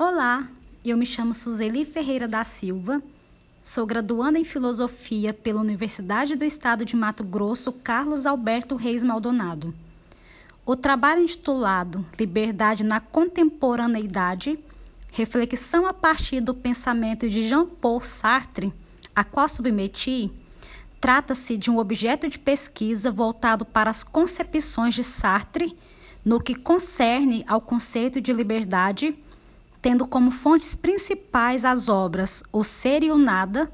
Olá, eu me chamo Suzeli Ferreira da Silva, sou graduanda em Filosofia pela Universidade do Estado de Mato Grosso Carlos Alberto Reis Maldonado. O trabalho intitulado Liberdade na Contemporaneidade, reflexão a partir do pensamento de Jean-Paul Sartre, a qual submeti, trata-se de um objeto de pesquisa voltado para as concepções de Sartre no que concerne ao conceito de liberdade, tendo como fontes principais as obras O Ser e o Nada,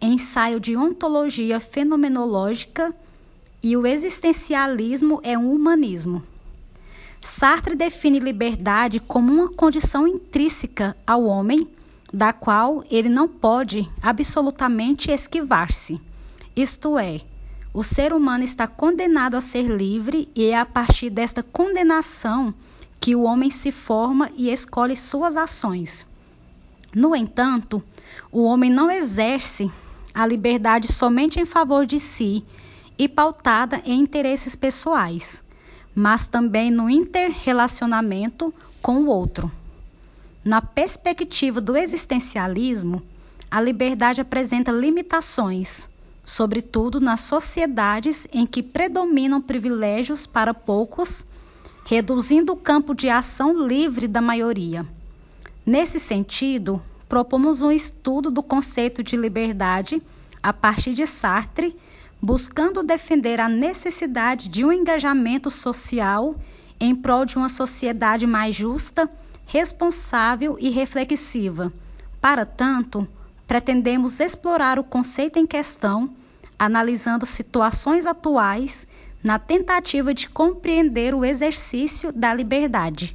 Ensaio de Ontologia Fenomenológica e O Existencialismo é um Humanismo. Sartre define liberdade como uma condição intrínseca ao homem, da qual ele não pode absolutamente esquivar-se. Isto é, o ser humano está condenado a ser livre e é a partir desta condenação que o homem se forma e escolhe suas ações. No entanto, o homem não exerce a liberdade somente em favor de si e pautada em interesses pessoais, mas também no interrelacionamento com o outro. Na perspectiva do existencialismo, a liberdade apresenta limitações sobretudo nas sociedades em que predominam privilégios para poucos, reduzindo o campo de ação livre da maioria. Nesse sentido, propomos um estudo do conceito de liberdade a partir de Sartre, buscando defender a necessidade de um engajamento social em prol de uma sociedade mais justa, responsável e reflexiva. Para tanto, pretendemos explorar o conceito em questão, analisando situações atuais na tentativa de compreender o exercício da liberdade.